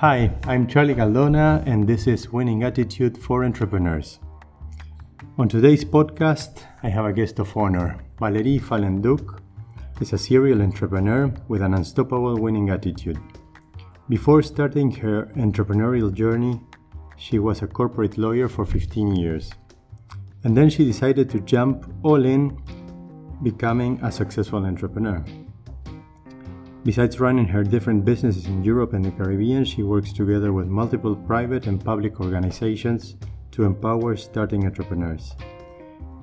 Hi, I'm Charlie Caldona, and this is Winning Attitude for Entrepreneurs. On today's podcast, I have a guest of honor. Valerie Fallenduc is a serial entrepreneur with an unstoppable winning attitude. Before starting her entrepreneurial journey, she was a corporate lawyer for 15 years. And then she decided to jump all in, becoming a successful entrepreneur. Besides running her different businesses in Europe and the Caribbean, she works together with multiple private and public organizations to empower starting entrepreneurs.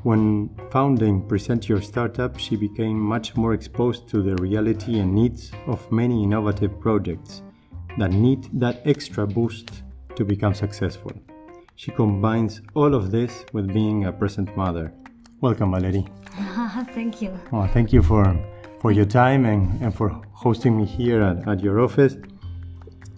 When founding Present Your Startup, she became much more exposed to the reality and needs of many innovative projects that need that extra boost to become successful. She combines all of this with being a present mother. Welcome, Valerie. thank you. Oh, thank you for, for your time and, and for hosting me here at, at your office.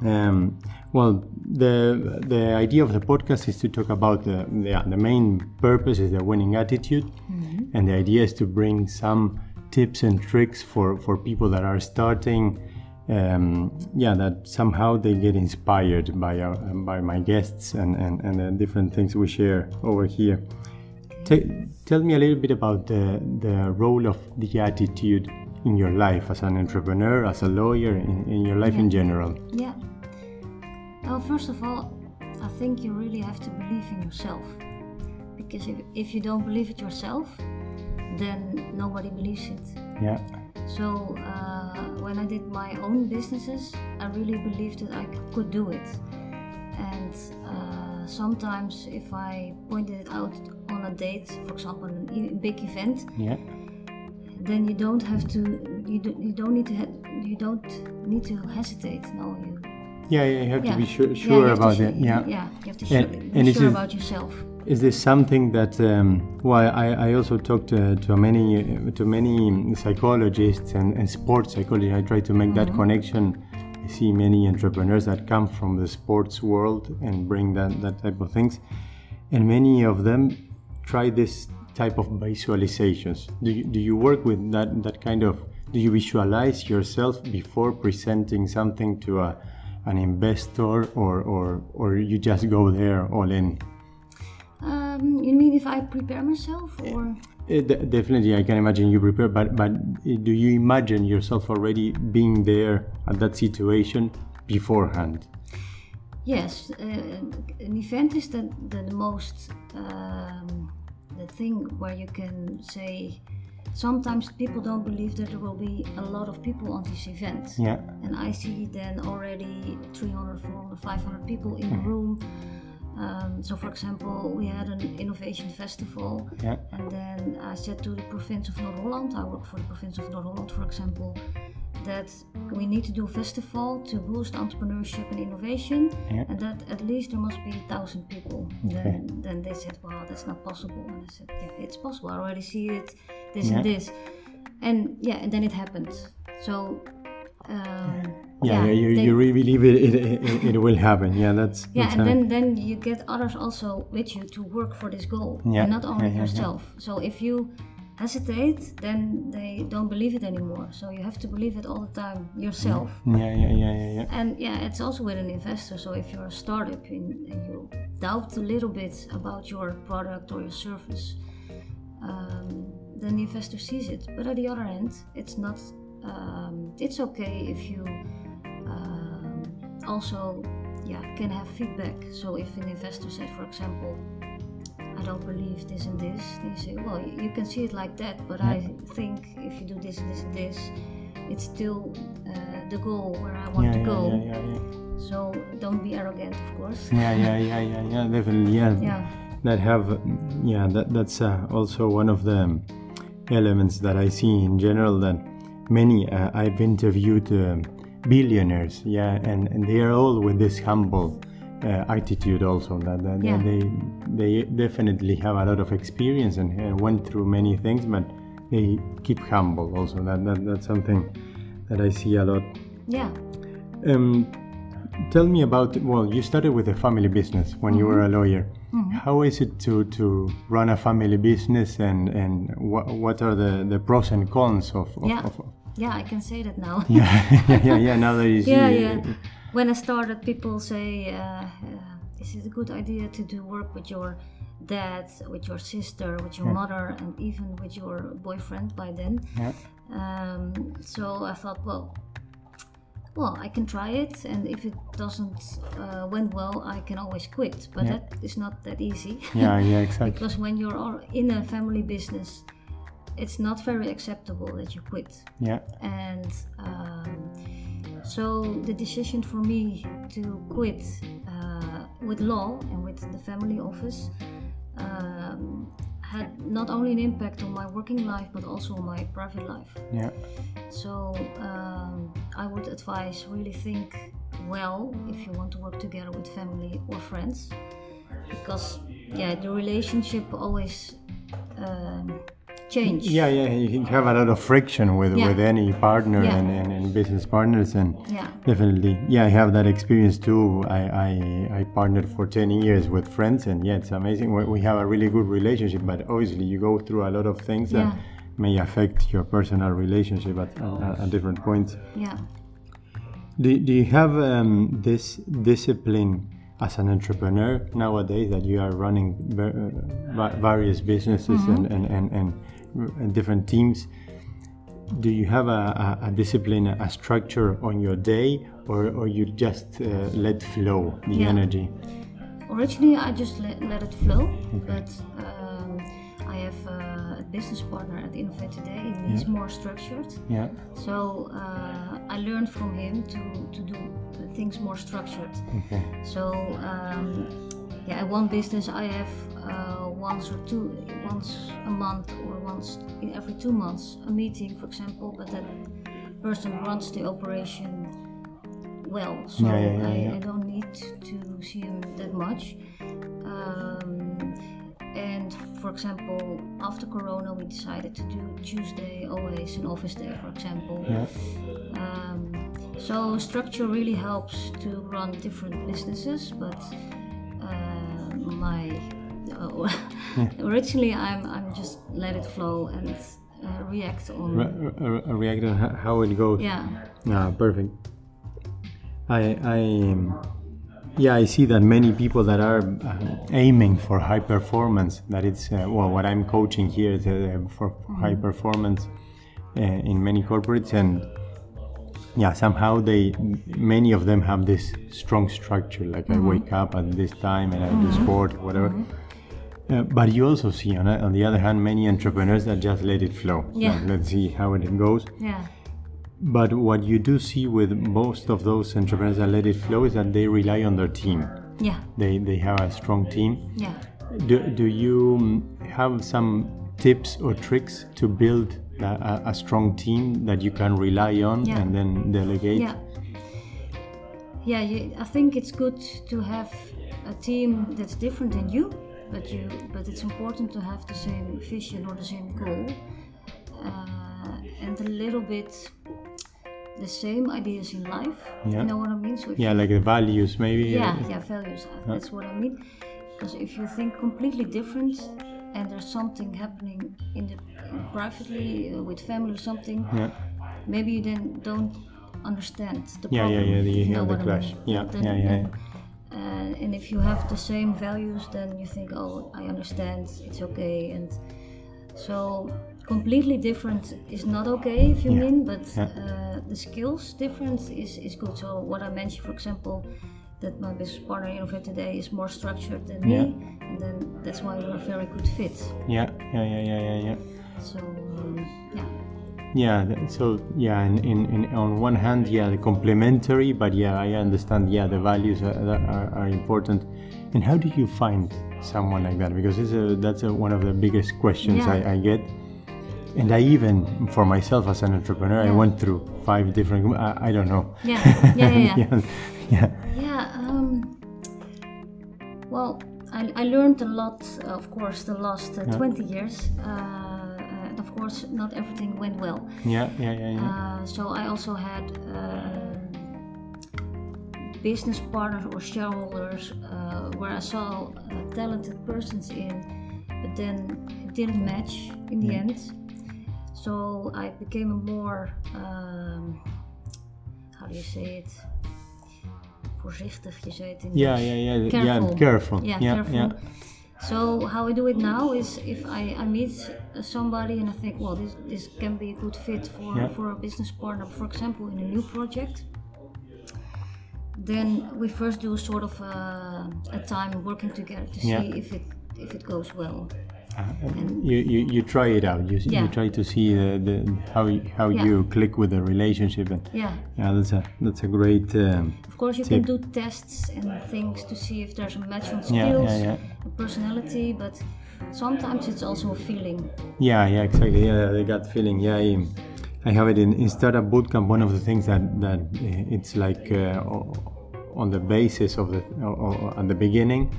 Um, well, the the idea of the podcast is to talk about the the, the main purpose is the winning attitude, mm-hmm. and the idea is to bring some tips and tricks for for people that are starting. Um, yeah, that somehow they get inspired by our, by my guests and, and, and the different things we share over here. T- tell me a little bit about the, the role of the attitude in your life as an entrepreneur, as a lawyer, in, in your life yeah. in general. Yeah. Well, first of all, I think you really have to believe in yourself. Because if, if you don't believe it yourself, then nobody believes it. Yeah. So uh, when I did my own businesses, I really believed that I could do it. And uh, sometimes, if I pointed it out on a date, for example, a big event, yeah. Then you don't have to. You, do, you don't need to. you don't need to hesitate. No, you yeah, yeah, you have yeah. to be sure, sure yeah, about it. Yeah, yeah, you have to and, be and sure about yourself. Is this something that? Um, well, I, I also talked to, to many to many psychologists and, and sports psychologists. I try to make mm-hmm. that connection. I see many entrepreneurs that come from the sports world and bring that that type of things, and many of them try this type of visualizations. Do you, do you work with that that kind of? Do you visualize yourself before presenting something to a an investor or, or, or you just go there all in? Um, you mean if I prepare myself or? Uh, definitely, I can imagine you prepare, but, but do you imagine yourself already being there at that situation beforehand? Yes, uh, an event is the, the, the most, um, the thing where you can say, sometimes people don't believe that there will be a lot of people on this event. Yeah. And I see then already 300, 400, 500 people in the mm-hmm. room. Um, so, for example, we had an innovation festival, yeah. and then I said to the province of North Holland, I work for the province of North Holland, for example, that we need to do a festival to boost entrepreneurship and innovation, yeah. and that at least there must be a thousand people. Okay. Then, then they said, well, that's not possible," and I said, "Yeah, it's possible. I already see it, this yeah. and this." And yeah, and then it happened. So. Um, yeah, yeah, you, they, you really believe it, it, it, it, will happen. Yeah, that's. Yeah, that's and then, then you get others also with you to work for this goal, yeah. and not only yourself. So if you hesitate, then they don't believe it anymore. So you have to believe it all the time yourself. Yeah, yeah, yeah, yeah, yeah. And yeah, it's also with an investor. So if you're a startup and, and you doubt a little bit about your product or your service, um, then the investor sees it. But at the other end, it's not. Um, it's okay if you um, also yeah can have feedback. So if an investor says, for example, I don't believe this and this. Then you say, well, you can see it like that, but yeah. I think if you do this and this and this, it's still uh, the goal where I want yeah, to yeah, go. Yeah, so don't be arrogant, of course. Yeah, yeah, yeah, yeah, yeah, definitely. Yeah, yeah. that have, yeah, that that's uh, also one of the elements that I see in general that many uh, I've interviewed uh, billionaires, yeah, and and they are all with this humble uh, attitude also that, that, yeah. they they definitely have a lot of experience and, and, went through many things but they keep humble also that, that that's something that i see a lot yeah um, tell me about well you started with a family business when mm-hmm. you were a lawyer mm-hmm. How is it to, to run a family business and, and what, what are the, the pros and cons of, of, yeah. of yeah, I can say that now. yeah, yeah, yeah. Now that you see, yeah, yeah. When I started, people say, uh, uh, "Is it a good idea to do work with your dad, with your sister, with your mother, and even with your boyfriend?" By then, Yeah. um, so I thought, well, well, I can try it, and if it doesn't uh, went well, I can always quit. But Yeah. that is not that easy. yeah, yeah, exactly. because when you're all in a family business, it's not very acceptable that you quit Yeah, and um, so the decision for me to quit with law and with the family office um, had not only an impact on my working life but also on my private life. Yeah, so um, i would advise really think well if you want to work together with family or friends because yeah the relationship always um, change yeah, yeah. You can have a lot of friction with Yeah. with any partner Yeah. and, and, and business partners, and yeah definitely, yeah, I have that experience too. I, I I partnered for ten years with friends, and yeah, it's amazing. We, we have a really good relationship, but obviously, you go through a lot of things that may affect your personal relationship at, at, at different points. yeah Do, do you have um, this discipline as an entrepreneur nowadays that you are running uh, va- various businesses and, and, and, and, and different teams? Do you have a, a, a discipline, a structure on your day, or, or you just uh, let flow the Yeah. energy? Originally, I just let, let it flow, but um, I have a business partner at Innovate Today, and he's more structured. Yeah, So uh, I learned from him to, to do things more structured. okay. So um, yeah, at one business I have uh, once or two, once a month or once in every two months a meeting, for example. But that person runs the operation well, so Yeah, yeah, yeah, I. I don't need to see him that much. Um, and for example, after Corona, we decided to do Tuesday always an office day, for example. Yeah, Um, so structure really helps to run different businesses, but uh, my uh, originally I'm I'm just let it flow and uh, react on Re- re- re- react on how it goes. yeah Ah, perfect. I, I, yeah, I see that many people that are uh, aiming for high performance. That it's uh, well, what I'm coaching here is uh, for high performance uh, in many corporates, and yeah, somehow they, many of them have this strong structure. Like I wake up at this time and I do sport, whatever. Uh, but you also see, on, on the other hand, many entrepreneurs that just let it flow. Yeah. Like, let's see how it goes. yeah But what you do see with most of those entrepreneurs that let it flow is that they rely on their team. yeah They, they have a strong team. yeah Do, do you mm, have some tips or tricks to build a, a, strong team that you can rely on Yeah. and then delegate? yeah yeah you, I think it's good to have a team that's different than you, but you but it's important to have the same vision or the same goal uh, and a little bit the same ideas in life. Yeah. You know what I mean? So Yeah, like the values maybe. yeah yeah values that's what i mean because if you think completely different and there's something happening in the privately uh, with family or something Yeah. maybe you then don't understand the Yeah, yeah, problem yeah, if you have the what I clash. mean. Yeah, Then- yeah, yeah, then, uh, and if you have the same values then you think oh i understand it's okay and so completely different is not okay if you Yeah, mean but yeah. uh, the skills difference is, is good so what i mentioned for example that my business partner Innovate today is more structured than me and then that's why we're a very good fit Yeah, yeah, yeah, yeah, yeah, yeah. so um, yeah Yeah, so yeah, in, in, in on one hand, yeah, the complementary, but yeah, I understand. Yeah, the values are, are, are important. And how do you find someone like that? Because it's a, that's a, one of the biggest questions Yeah. I, I get. And I even, for myself as an entrepreneur, I went through five different. I, I don't know. yeah yeah yeah, yeah. yeah, yeah, Yeah, well, I, I learned a lot, of course, the last uh, 20 years. Uh, and of course, not everything went well. yeah, yeah, yeah, yeah. Uh, so I also had uh, business partners or shareholders uh, where I saw uh, talented persons in, but then it didn't match in the end. So I became a more, um, how do you say it? Voorzichtig, je zei het in Yeah, yeah, yeah, Careful. yeah. Careful. Yeah, yeah, careful. yeah. So how I do it now is if I, I meet somebody and I think, well, this this can be a good fit for Yeah. for a business partner, for example, in a new project. Then we first do a sort of a, a time working together to see Yeah. if it if it goes well. Uh, you, you you try it out. You, Yeah. you try to see the, the how you, how Yeah. you click with the relationship, and Yeah. yeah, that's a that's a great. Um, Of course, you Tip. can do tests and things to see if there's a match on skills yeah, yeah. personality, but sometimes it's also a feeling. Yeah, yeah, exactly. Yeah, the gut feeling. Yeah, I, I have it in, in startup bootcamp. One of the things that that uh, it's like uh, on the basis of the at the beginning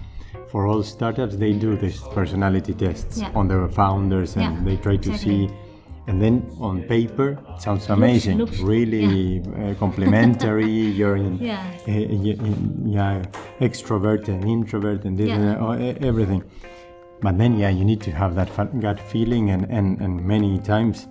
for all startups they do these personality tests Yeah. on their founders and Yeah, they try to exactly. see. And then on paper, it sounds amazing. looks- really uh, complementary. You're in, Yeah. uh, y- yeah, extrovert and introvert and this Yeah. and uh, e- everything. But then, yeah, you need to have that gut feeling, and, and, and many times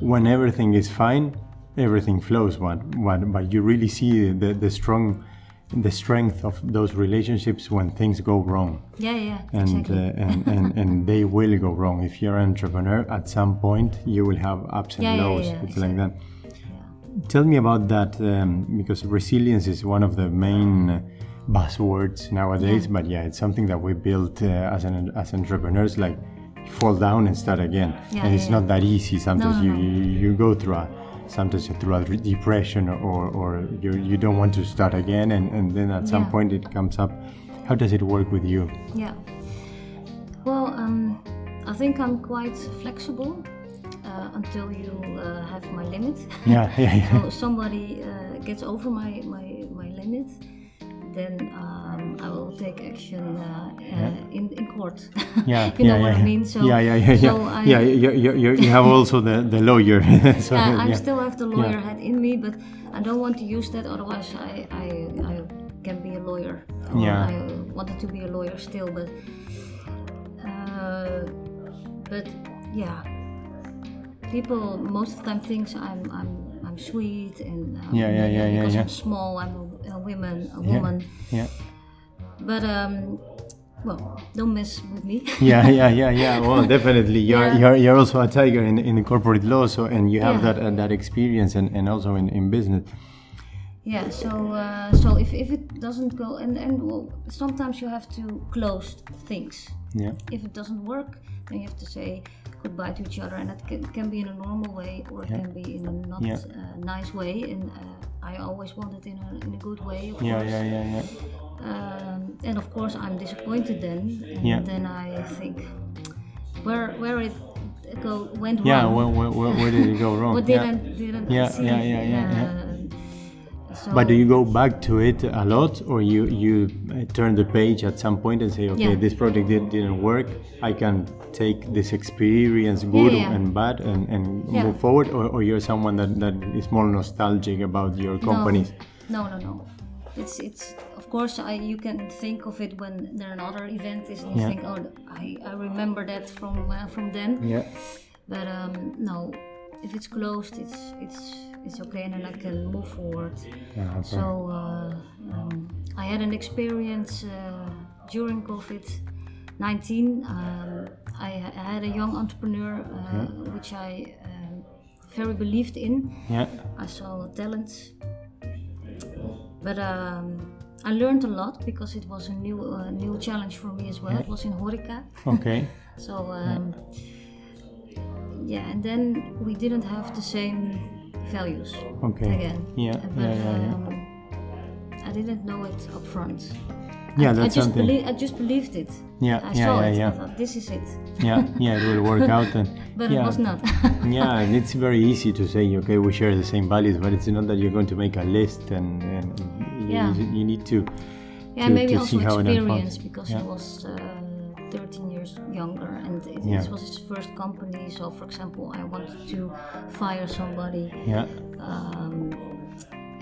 when everything is fine, everything flows. What, what, but you really see the, the strong, the strength of those relationships when things go wrong, Yeah, yeah, and exactly. uh, and, and and they will go wrong. If you're an entrepreneur, at some point you will have ups and Yeah, yeah, lows. yeah, it's like that. yeah. Tell me about that um, because resilience is one of the main buzzwords nowadays. But yeah, it's something that we built uh, as an as entrepreneurs. Like fall down and start again, Yeah, and it's yeah, not that easy. Sometimes no, you, no. you you go through a sometimes you're through a depression or or you you don't want to start again, and and then at some Yeah. point it comes up. How does it work with you? Yeah. Well, um, I think I'm quite flexible uh, until you uh, have my limit. Yeah, yeah, yeah. so somebody uh, gets over my, my, my limit, then um, I will take action uh, uh, in, in court. Yeah, you know yeah, what I mean? So, yeah, yeah, yeah, so I, yeah, you, you, you, have also the, the lawyer. so, yeah, I still have the lawyer head in me, but I don't want to use that. Otherwise, I, I, I can be a lawyer. Yeah. I wanted to be a lawyer still, but uh, but yeah, people most of the time thinks I'm I'm I'm sweet and um, Yeah, yeah, yeah, yeah, because yeah. I'm small, I'm a, a woman, a Yeah. woman. yeah. But um, well, don't mess with me. yeah, yeah, yeah, yeah. Well, definitely, you're Yeah. you're, you're also a tiger in in the corporate law, so and you have Yeah. that uh, that experience and, and also in, in business. Yeah, so uh, so if, if it doesn't go and and well, sometimes you have to close things. Yeah, If it doesn't work, then you have to say goodbye to each other, and it can, can be in a normal way or it Yeah. can be in a not Yeah. uh, nice way. And uh, I always want it in a in a good way, of yeah, course. yeah, yeah, yeah. Um, and of course, I'm disappointed then, and Yeah. then I think where where it go went Yeah, wrong. where, where, where, where did it go wrong? what yeah. didn't didn't Yeah, see? yeah, yeah, yeah, yeah. Uh, so- But do you go back to it a lot, or you you uh, turn the page at some point and say, okay, Yeah. this project did, didn't work. I can take this experience, good yeah. and bad, and, and Yeah. move forward, or, or you're someone that, that is more nostalgic about your companies. No, no, no. It's it's of course I you can think of it when there another event is and you Yeah. think oh I, I remember that from uh, from then. Yeah. But um, no, if it's closed, it's it's it's okay and then I can move forward. Yeah, okay. So uh, um, I had an experience uh, during COVID. 19, um, I, I had a young entrepreneur uh, which I um, very believed in. yeah. I saw talents, but um, I learned a lot because it was a new uh, new challenge for me as well. It was in Horeca, Okay. so um, yeah. And then we didn't have the same values Okay. again. Yeah, but yeah, yeah, yeah. Um, I didn't know it up front. Yeah, I, that's I just something. believe I just believed it. Yeah, I yeah, saw yeah, it. yeah. I thought this is it, yeah, yeah, it will work out. And but yeah, it was not. yeah, and it's very easy to say, okay, we share the same values, but it's not that you're going to make a list and, and you, Yeah. you need to. Yeah, to- maybe to also see how it experience because Yeah. he was uh, 13 years younger and it, Yeah. this was his first company. So, for example, I wanted to fire somebody, Yeah, um,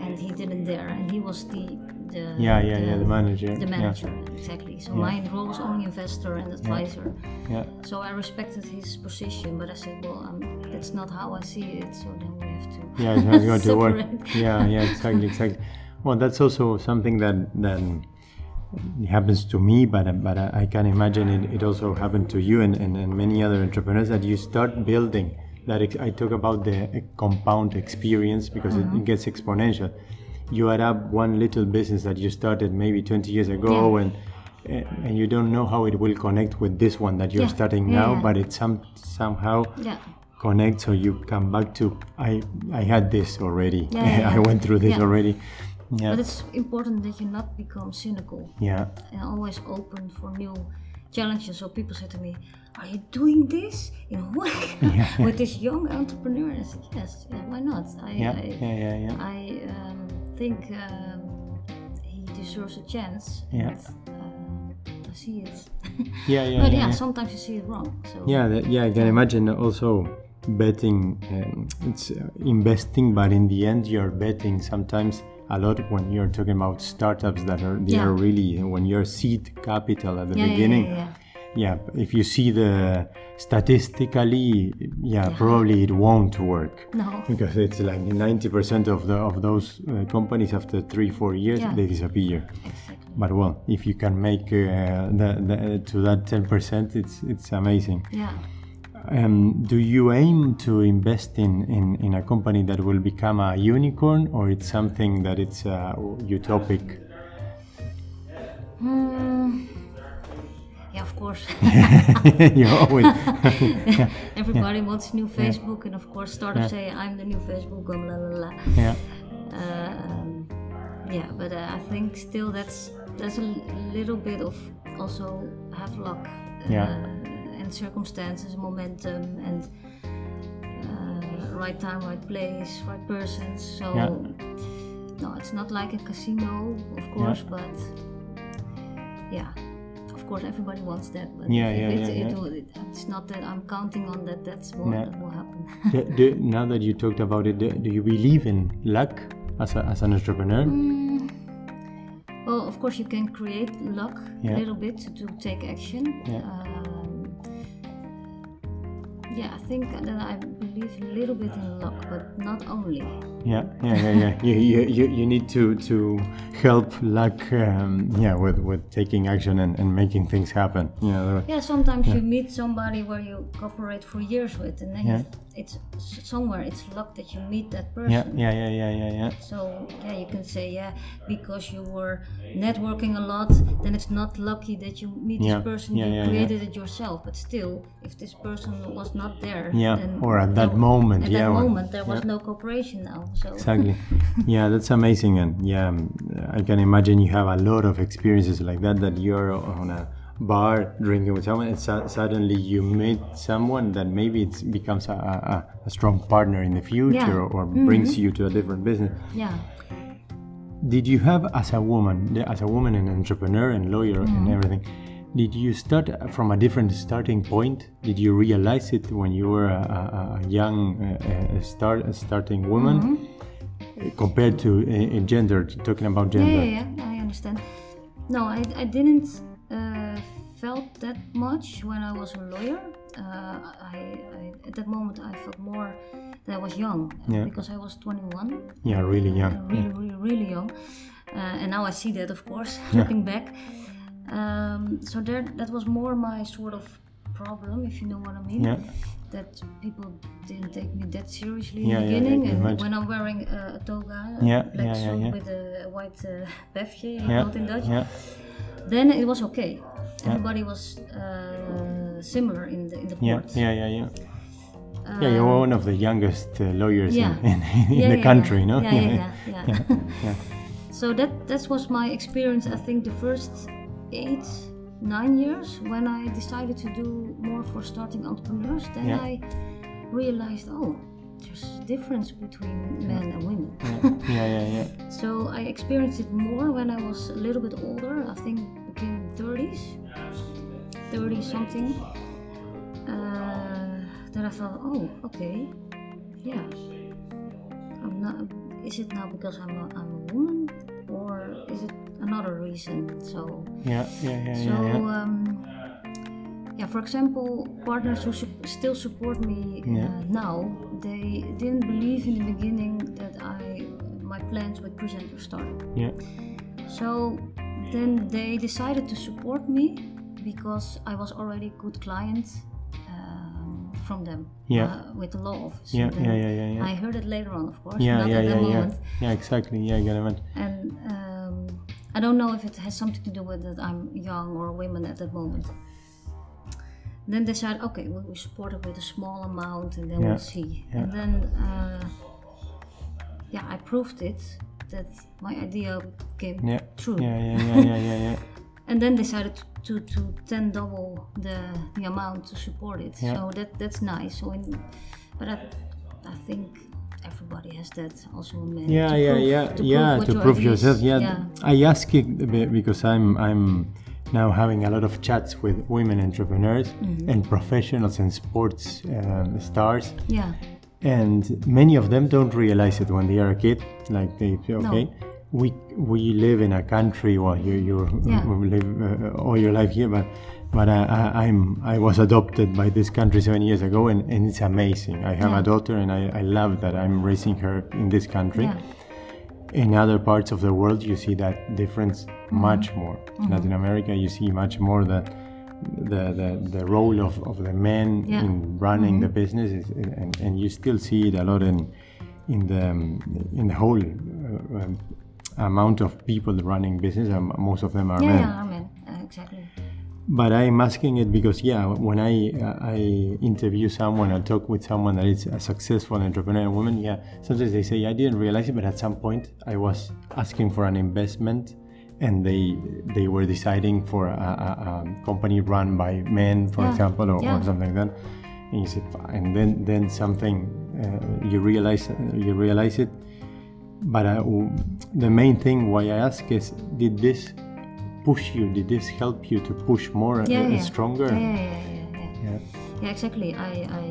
and he didn't dare, and he was the the Yeah, yeah, yeah, the manager. the yeah, manager exactly. So my role was only investor and advisor. Yeah. So I respected his position, but I said, well, um, that's not how I see it. So then we have to. yeah, not going to work. Yeah, yeah, exactly, exactly. Well, that's also something that that happens to me, but but I can imagine it, it also happened to you and, and, and many other entrepreneurs that you start building. That ex- I talk about the uh, compound experience because it, it gets exponential. You add up one little business that you started maybe 20 years ago, Yeah. and uh, and you don't know how it will connect with this one that you're Yeah, starting yeah, now, but it some somehow Yeah. connect so you come back to i i had this already i went through this already yeah But it's important that you not become cynical yeah and always open for new challenges. So people say to me, "Are you doing this in a way with this young entrepreneur?" And I said, "Yes, yeah, why not? I, yeah I, yeah yeah yeah I um, think um, he deserves a chance. Yeah. Uh, I see it. yeah yeah, but yeah, yeah, yeah. sometimes you see it wrong. So yeah that, yeah i can imagine also betting um, it's uh, investing but in the end you're betting sometimes a lot when you're talking about startups that are they Yeah. are really when you're seed capital at the yeah, beginning yeah, yeah. yeah if you see the statistically yeah, probably it won't work No. because it's like 90% of the of those uh, companies after three four years they disappear Exactly. but well if you can make uh, the, the, to that 10% it's it's amazing Yeah. Um, do you aim to invest in, in, in a company that will become a unicorn or it's something that it's uh, utopic Hmm. Yeah, of course. you always Everybody wants new Facebook, and of course, startups say, "I'm the new Facebook." Blah blah blah. yeah Um, yeah, but uh, I think still that's that's a little bit of also have luck Yeah. Uh, circumstances, momentum, and uh, right time, right place, right person. So Yeah. no, it's not like a casino, of course, but yeah. Of course, everybody wants that, but Yeah, yeah, it, yeah, it yeah. it- it's not that I'm counting on that. That's what Yeah. that will happen. do, do, now that you talked about it do, do you believe in luck as, a, as an entrepreneur Mm, well, of course, you can create luck Yeah. a little bit to, to take action. Yeah. Um, yeah, I think that I believe a little bit in luck, but not only. yeah yeah yeah yeah you, you, you, need to to help luck um, yeah with with taking action and, and making things happen yeah Yeah, sometimes you meet somebody where you cooperate for years with, and then Yeah. it's somewhere it's luck that you meet that person. yeah yeah yeah yeah yeah yeah So yeah, you can say yeah, because you were networking a lot, then it's not lucky that you meet Yeah, this person. yeah, you yeah, yeah. created it yourself, but still, if this person was not there, Yeah, then or at that no- moment, at yeah, that or- moment there was yeah. no cooperation now. So exactly yeah that's amazing and yeah um, i can imagine you have a lot of experiences like that that you're on a bar drinking with someone and su- suddenly you meet someone that maybe it becomes a, a, a strong partner in the future Yeah. or, or brings you to a different business yeah, did you have as a woman as a woman and entrepreneur and lawyer and Mm-hmm. everything did you start from a different starting point did you realize it when you were a, a, a young uh, uh, start a starting woman Mm-hmm. uh, compared to uh, uh, gender talking about gender yeah, yeah, I understand. No, I, I didn't uh, felt that much when I was a lawyer. Uh, I, I at that moment I felt more that I was young Yeah. because I was 21. yeah really young uh, really, really, really young. Uh, and now I see that, of course, looking back. Um, so there, that was more my sort of problem, if you know what I mean. yeah That people didn't take me that seriously Yeah, in the yeah, beginning. and imagine. when I'm wearing uh, a toga, a Yeah, black yeah, yeah, suit yeah. with a white uh, befje, yeah in Dutch, yeah then it was okay. Everybody was uh, similar in the in the yeah court. yeah yeah yeah yeah you're one of the youngest uh, lawyers yeah. in, in, in Yeah, the yeah, country yeah. no Yeah, yeah, yeah. yeah. yeah. so that that was my experience. I think the first eight, nine years when I decided to do more for starting entrepreneurs. Then Yeah. I realized, oh, there's a difference between men and women. yeah yeah yeah so I experienced it more when I was a little bit older. I think between 30s, 30 something. Uh, then I thought, oh, okay, yeah. I'm not. is it now because I'm a, I'm a woman or is it another reason? So yeah yeah yeah so yeah, yeah. um, yeah, for example, partners who su- still support me Yeah. uh, now, they didn't believe in the beginning that I my plans with presenter started. yeah So then they decided to support me because I was already a good client um, from them Yeah. uh, with the law office. Yeah, yeah, yeah, yeah, yeah. I heard it later on, of course, yeah yeah yeah yeah yeah exactly yeah I get it And um, I don't know if it has something to do with that I'm young or women at that moment. Then they said, okay, we will support it with a small amount and then Yeah, we'll see. yeah. And then, uh, yeah, I proved it that my idea came yeah true. yeah yeah yeah yeah yeah yeah And then decided to, to, to 10 double the, the amount to support it. Yeah. So that that's nice. So in, but I, I think everybody has that also man. yeah to yeah prove- yeah to yeah what to prove yourself yeah, yeah. i ask it be- because i'm i'm now having a lot of chats with women entrepreneurs Mm-hmm. and professionals and sports um, stars Yeah. and many of them don't realize it when they are a kid like they say okay we we live in a country well you you Yeah. live uh, all your life here but but I, I, I'm I was adopted by this country seven years ago and, and it's amazing I have Yeah. a daughter and I, I love that I'm raising her in this country Yeah. in other parts of the world you see that difference much more in latin america you see much more that the, the, the role of, of the men Yeah. in running the business is, and, and you still see it a lot in in the in the whole uh, um, amount of people running business um, most of them are Yeah, men yeah, amen. Uh, exactly. But I'm asking it because yeah, when I uh, I interview someone or talk with someone that is a successful entrepreneur woman, yeah, sometimes they say I didn't realize it, but at some point I was asking for an investment, and they they were deciding for a, a, a company run by men, for Yeah, example, or, yeah. or something like that. And you said, and then then something uh, you realize you realize it. But uh, w- the main thing why I ask is, did this push you? Did this help you to push more, Yeah, uh, yeah. stronger? Yeah, yeah, yeah, yeah, yeah. Exactly. I, I,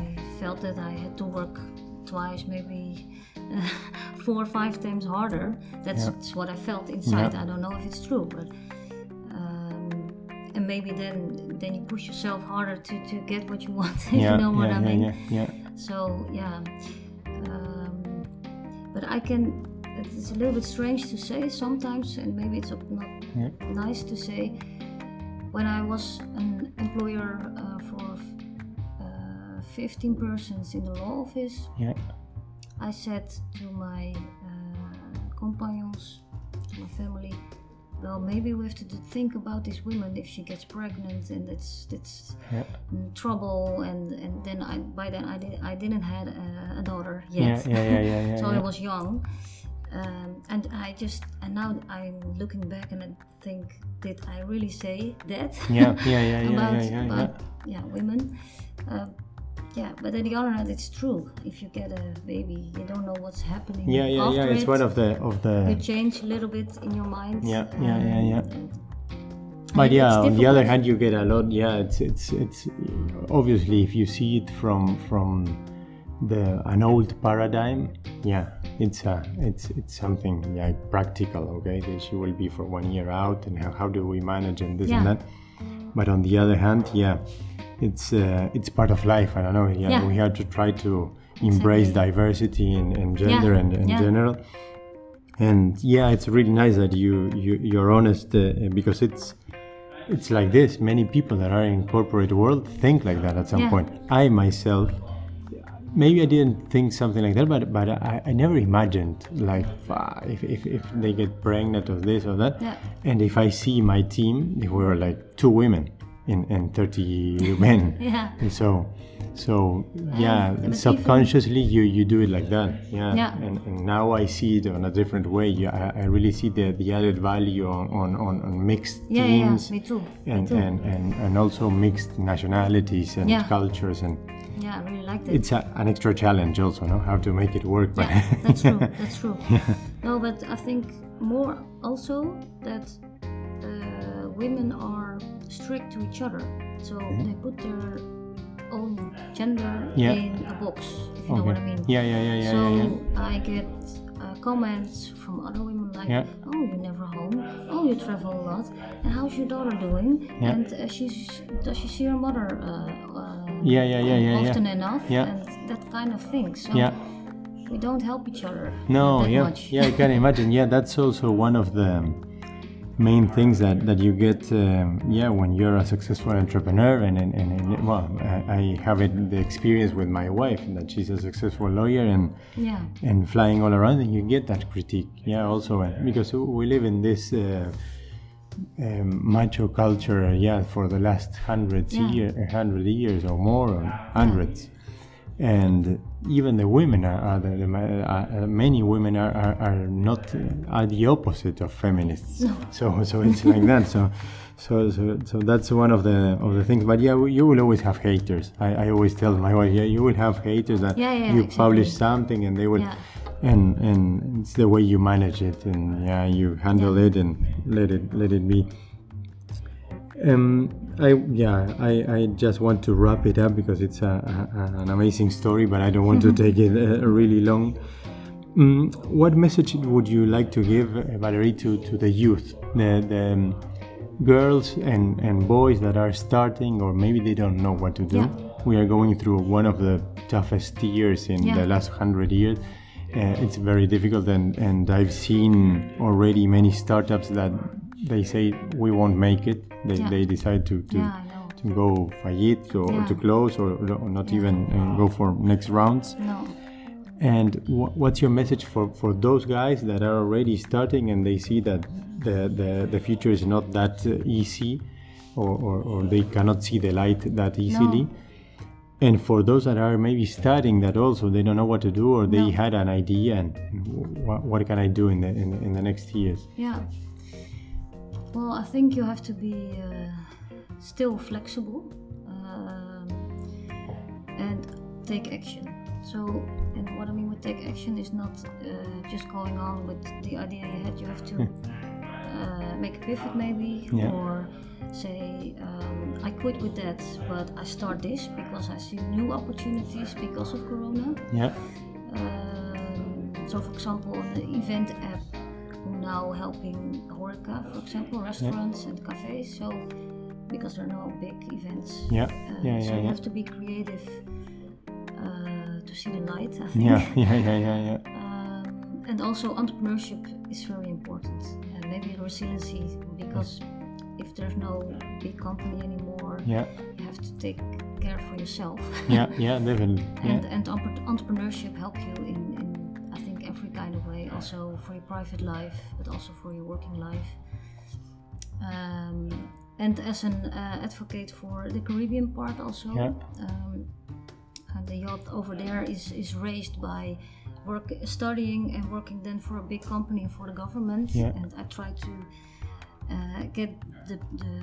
I felt that I had to work twice, maybe uh, four or five times harder. That's, Yeah. what I felt inside. I don't know if it's true, but um, and maybe then then you push yourself harder to, to get what you want. yeah, you know what yeah, I yeah, mean? yeah, yeah. So yeah, um, but I can. It's a little bit strange to say sometimes, and maybe it's not Yeah. nice to say. When I was an employer uh, for uh, 15 persons in the law office, yeah. I said to my uh, companions, to my family, well, maybe we have to think about this woman if she gets pregnant and it's it's Yeah. trouble. And and then I by then I did I didn't had a, a daughter yet. yeah, yeah, yeah, yeah, so. I was young. Um, and I just and now I'm looking back and I think, did I really say that? Yeah, yeah, yeah, yeah, about yeah, yeah, about yeah women. Uh, yeah, but on the other hand, it's true. If you get a baby, you don't know what's happening. Yeah, yeah, yeah. It's it. one of the of the. You change a little bit in your mind. Yeah, yeah, yeah, yeah. and- But yeah, on the other hand, you get a lot. Yeah, it's it's it's obviously if you see it from from the an old paradigm, yeah, it's a it's it's something yeah practical. Okay, that she will be for one year out, and how, how do we manage and this and that. But on the other hand, yeah, it's uh, it's part of life. I don't know. Yeah, Yeah. we have to try to embrace Exactly. diversity and, in gender Yeah, and in yeah. general. And yeah, it's really nice that you, you you're honest uh, because it's it's like this. Many people that are in corporate world think like that at some Yeah. point. I myself, maybe I didn't think something like that, but but I, I never imagined like ah, if, if, if they get pregnant or this or that. Yeah. And if I see my team, we were like two women and, and 30 men. Yeah. And so, so yeah, subconsciously you, you do it like that. Yeah. Yeah. And, and now I see it on a different way. Yeah, I, I really see the, the added value on, on, on, on mixed Yeah, yeah, yeah, teams me too. and, me too. and, and, and also mixed nationalities and Yeah. cultures. And yeah, I really like it. it's a, an extra challenge also, no? How to make it work. But yeah, that's true. That's true. No, but I think more also that uh, women are strict to each other, so they put their own gender Yeah. in a box. If you know what I mean. Yeah, yeah, yeah, yeah, so yeah, yeah. I get uh, comments from other women like, Yeah. "Oh, you're never home. Oh, you travel a lot. And how's your daughter doing? Yeah. And uh, she's does she see her mother uh, uh, Yeah, yeah, yeah, yeah, yeah. often enough? Yeah. And that kind of thing. So Yeah. we don't help each other No, yeah, much. yeah, I can imagine. Yeah, that's also one of the main things that, that you get. Um, yeah, when you're a successful entrepreneur, and and, and, and well, I, I have it the experience with my wife that she's a successful lawyer and yeah. and flying all around, and you get that critique. Yeah, also uh, because we live in this. Uh, um, macho culture, yeah, for the last hundreds Yeah. year, hundred years or more, or hundreds, and even the women are, are the, the, ma- uh, uh, many women are, are, are not uh, are the opposite of feminists. So so it's like that. So. So, so, so that's one of the of the things. But yeah, you will always have haters. I, I always tell my wife, yeah, you will have haters that Yeah, yeah, you exactly. publish something and they will, Yeah. and and it's the way you manage it and yeah, you handle it and let it let it be. Um, I yeah, I, I just want to wrap it up because it's a, a, an amazing story, but I don't want to take it uh, really long. Mm, what message would you like to give, uh, Valerie, to, to the youth, the, the um, girls and, and boys that are starting, or maybe they don't know what to do? Yeah. We are going through one of the toughest years in Yeah. the last hundred years. Uh, it's very difficult, and, and I've seen already many startups that they say we won't make it. They, Yeah. they decide to, to, Yeah, to go fayette or, Yeah. to close or, or not even uh, go for next rounds. No. And wh- what's your message for, for those guys that are already starting and they see that the, the, the future is not that uh, easy or, or, or they cannot see the light that easily? And for those that are maybe starting that also they don't know what to do or they No. had an idea and what, what can I do in the, in, the- in the next years? Yeah. Well, I think you have to be uh, still flexible um, and take action. So, and what I mean with take action is not uh, just going on with the idea you had. You have to uh, make a pivot, maybe, Yeah. or say, um, I quit with that, but I start this because I see new opportunities because of Corona. Yeah, Um, so, for example, on the event app, now helping Horeca, for example, restaurants and cafes. So, because there are no big events, yeah, uh, yeah, so yeah, you yeah. have to be creative uh, to see the light. I think. Yeah, yeah, yeah, yeah, yeah. Um, and also, entrepreneurship is very important, and maybe resiliency because if there's no big company anymore, Yeah, you have to take care for yourself. yeah, yeah, definitely. Yeah. and and entrepreneurship help you in, also for your private life, but also for your working life. Um, and as an uh, advocate for the Caribbean part, also, Yeah. um, and the yacht over there is is raised by work studying and working then for a big company and for the government. Yeah. And I try to. Uh, get the, the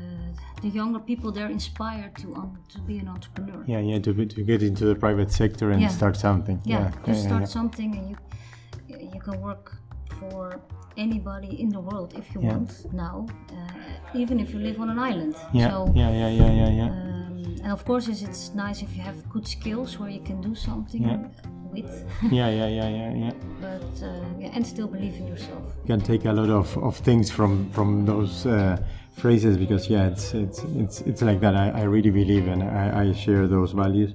the younger people there inspired to um, to be an entrepreneur. Yeah, yeah, to, be- to get into the private sector and Yeah. start something. yeah, Yeah, you yeah, start something and you you can work for anybody in the world if you Yeah. want now uh, even if you live on an island Yeah, so yeah, yeah, yeah, yeah, yeah. um, and of course it's, nice if you have good skills where you can do something Yeah. with yeah, yeah, yeah, yeah, yeah. but uh, yeah and still believe in yourself You can take a lot of, of things from from those uh, phrases because yeah, it's it's it's it's like that. I, I really believe and I, I share those values.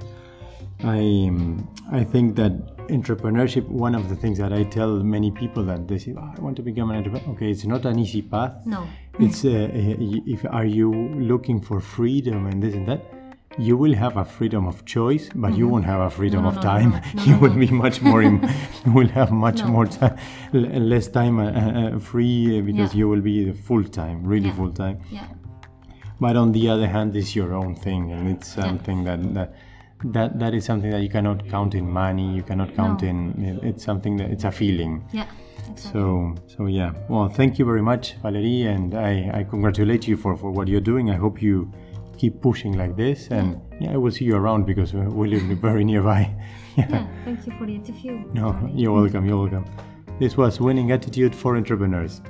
I um, I think that entrepreneurship. One of the things that I tell many people that they say, oh, I want to become an entrepreneur. Okay, it's not an easy path. no It's uh, uh, if are you looking for freedom and this and that, you will have a freedom of choice, but you won't have a freedom Mm-hmm. No, of no, no, time. no, you will be much more. In, you will have much more time, less time uh, uh, free uh, because Yeah. you will be full time, really Yeah. full time. yeah But on the other hand, it's your own thing, and it's something that that. That, that is something that you cannot count in money. You cannot count No. in. It's something that it's a feeling. yeah exactly. So, so yeah. Well, thank you very much, Valerie, and I, I congratulate you for, for what you're doing. I hope you keep pushing like this, and yeah, I will see you around because uh, we live very nearby. yeah. yeah thank you for the interview No, you're welcome. You're welcome. This was Winning Attitude for Entrepreneurs.